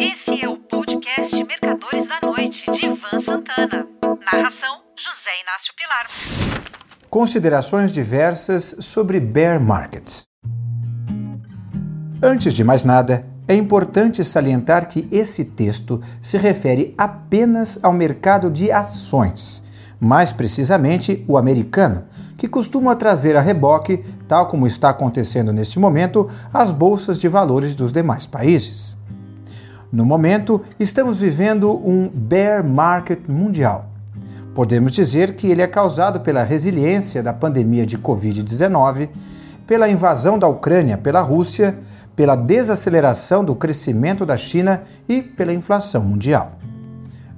Esse é o podcast Mercadores da Noite, de Ivan Santana. Narração: José Inácio Pilar. Considerações diversas sobre bear markets. Antes de mais nada, é importante salientar que esse texto se refere apenas ao mercado de ações, mais precisamente o americano, que costuma trazer a reboque, tal como está acontecendo neste momento, as bolsas de valores dos demais países. No momento, estamos vivendo um bear market mundial. Podemos dizer que ele é causado pela resiliência da pandemia de Covid-19, pela invasão da Ucrânia pela Rússia, pela desaceleração do crescimento da China e pela inflação mundial.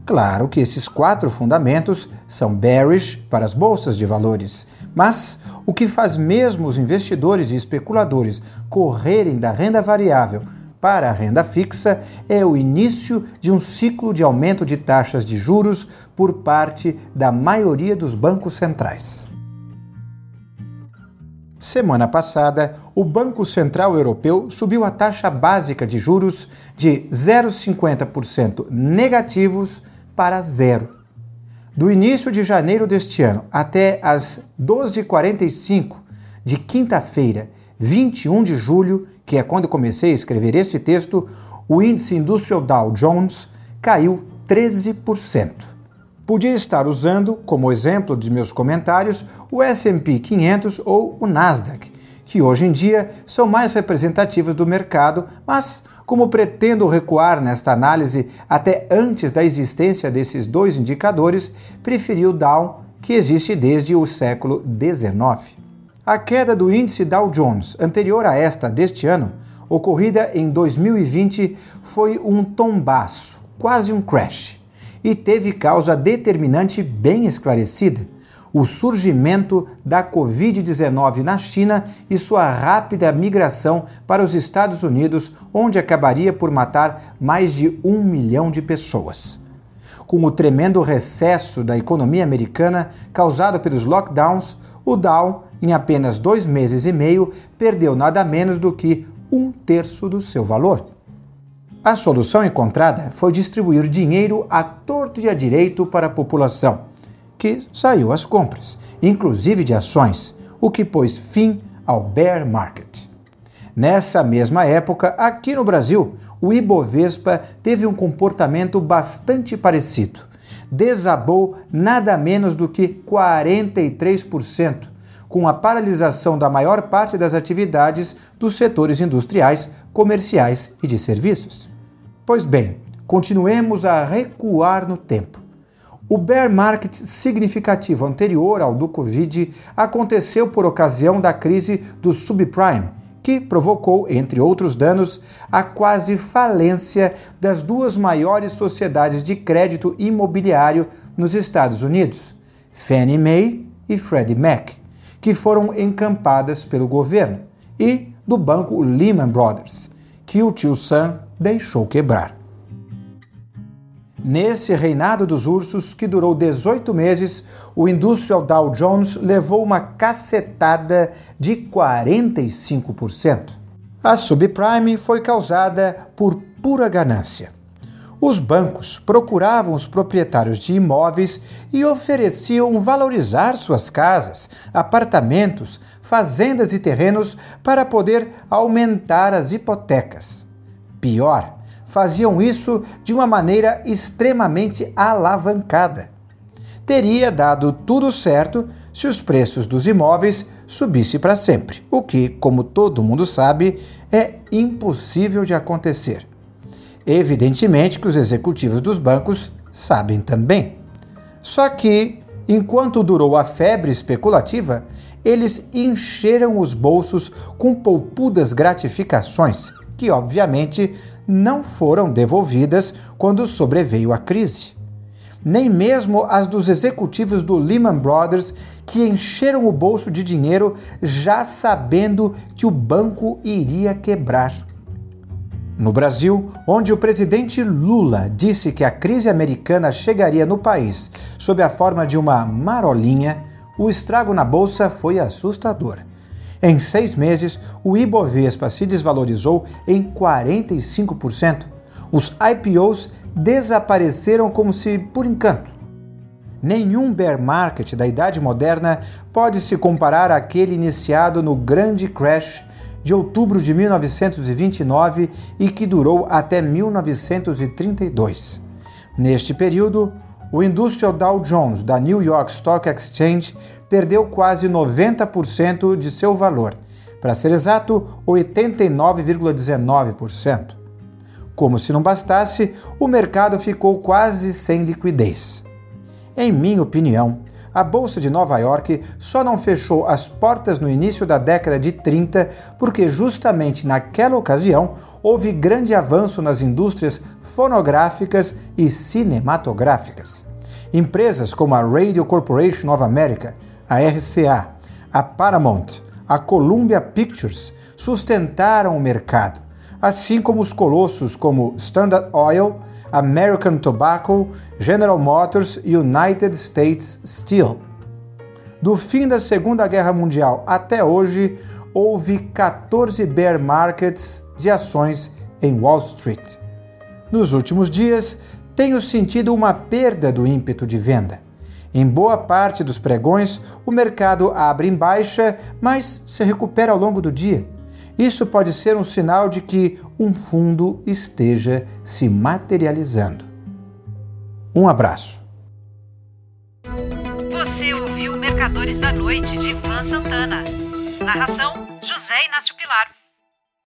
Claro que esses quatro fundamentos são bearish para as bolsas de valores, mas o que faz mesmo os investidores e especuladores correrem da renda variável para a renda fixa é o início de um ciclo de aumento de taxas de juros por parte da maioria dos bancos centrais. Semana passada, o Banco Central Europeu subiu a taxa básica de juros de 0,50% negativos para zero. Do início de janeiro deste ano até as 12h45 de quinta-feira, 21 de julho, que é quando comecei a escrever este texto, o índice Industrial Dow Jones caiu 13%. Podia estar usando, como exemplo de meus comentários, o SP 500 ou o Nasdaq, que hoje em dia são mais representativos do mercado, mas como pretendo recuar nesta análise até antes da existência desses dois indicadores, preferi o Dow, que existe desde o século XIX. A queda do índice Dow Jones anterior a esta deste ano, ocorrida em 2020, foi um tombaço, quase um crash, e teve causa determinante bem esclarecida: o surgimento da Covid-19 na China e sua rápida migração para os Estados Unidos, onde acabaria por matar mais de um milhão de pessoas. Com o tremendo recesso da economia americana causado pelos lockdowns, o Dow, em apenas dois meses e meio, perdeu nada menos do que um terço do seu valor. A solução encontrada foi distribuir dinheiro a torto e a direito para a população, que saiu às compras, inclusive de ações, o que pôs fim ao bear market. Nessa mesma época, aqui no Brasil, o Ibovespa teve um comportamento bastante parecido desabou nada menos do que 43%, com a paralisação da maior parte das atividades dos setores industriais, comerciais e de serviços. Pois bem, continuemos a recuar no tempo. O bear market significativo anterior ao do Covid aconteceu por ocasião da crise do subprime, que provocou, entre outros danos, a quase falência das duas maiores sociedades de crédito imobiliário nos Estados Unidos, Fannie Mae e Freddie Mac, que foram encampadas pelo governo, e do banco Lehman Brothers, que o tio Sam deixou quebrar. Nesse reinado dos ursos, que durou 18 meses, o Industrial Dow Jones levou uma cacetada de 45%. A subprime foi causada por pura ganância. Os bancos procuravam os proprietários de imóveis e ofereciam valorizar suas casas, apartamentos, fazendas e terrenos para poder aumentar as hipotecas. Pior, faziam isso de uma maneira extremamente alavancada. Teria dado tudo certo se os preços dos imóveis subissem para sempre, o que, como todo mundo sabe, é impossível de acontecer. Evidentemente que os executivos dos bancos sabem também. Só que, enquanto durou a febre especulativa, eles encheram os bolsos com poupudas gratificações que obviamente não foram devolvidas quando sobreveio a crise. Nem mesmo as dos executivos do Lehman Brothers, que encheram o bolso de dinheiro já sabendo que o banco iria quebrar. No Brasil, onde o presidente Lula disse que a crise americana chegaria no país sob a forma de uma marolinha, o estrago na bolsa foi assustador. Em seis meses, o Ibovespa se desvalorizou em 45%, Os IPOs desapareceram como se por encanto. Nenhum bear market da Idade Moderna pode se comparar àquele iniciado no grande crash de outubro de 1929 e que durou até 1932. Neste período, o Industrial Dow Jones da New York Stock Exchange perdeu quase 90% de seu valor, para ser exato, 89,19%. Como se não bastasse, o mercado ficou quase sem liquidez. Em minha opinião, a Bolsa de Nova York só não fechou as portas no início da década de 30 porque, justamente naquela ocasião, houve grande avanço nas indústrias fonográficas e cinematográficas. Empresas como a Radio Corporation of America, a RCA, a Paramount, a Columbia Pictures sustentaram o mercado, assim como os colossos como Standard Oil, American Tobacco, General Motors e United States Steel. Do fim da Segunda Guerra Mundial até hoje, houve 14 bear markets de ações em Wall Street. Nos últimos dias, tenho sentido uma perda do ímpeto de venda. Em boa parte dos pregões, o mercado abre em baixa, mas se recupera ao longo do dia. Isso pode ser um sinal de que um fundo esteja se materializando. Um abraço. Você ouviu Mercadores da Noite de Ivan Santana. Narração: José Inácio Pilar.